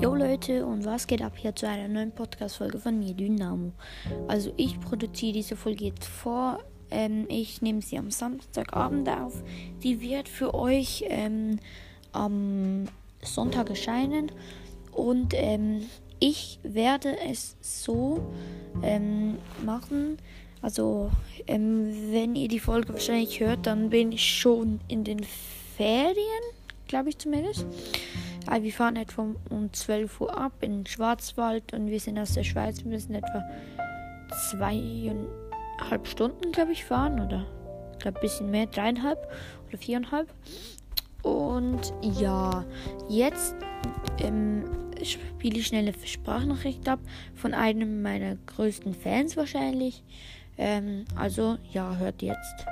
Jo Leute, und was geht ab hier zu einer neuen Podcast-Folge von mir, Dynamo? Also ich produziere diese Folge jetzt vor. Ähm, ich nehme sie am Samstagabend auf. Die wird für euch ähm, am Sonntag erscheinen. Und ähm, ich werde es so ähm, machen. Also ähm, wenn ihr die Folge wahrscheinlich hört, dann bin ich schon in den Ferien, glaube ich zumindest. Aber wir fahren etwa um 12 Uhr ab in den Schwarzwald und wir sind aus der Schweiz. Wir müssen etwa zweieinhalb Stunden, glaube ich, fahren oder ich glaube ein bisschen mehr, dreieinhalb oder viereinhalb. Und ja, jetzt ähm, spiele ich schnell eine Sprachnachricht ab von einem meiner größten Fans wahrscheinlich. Ähm, also ja, hört jetzt.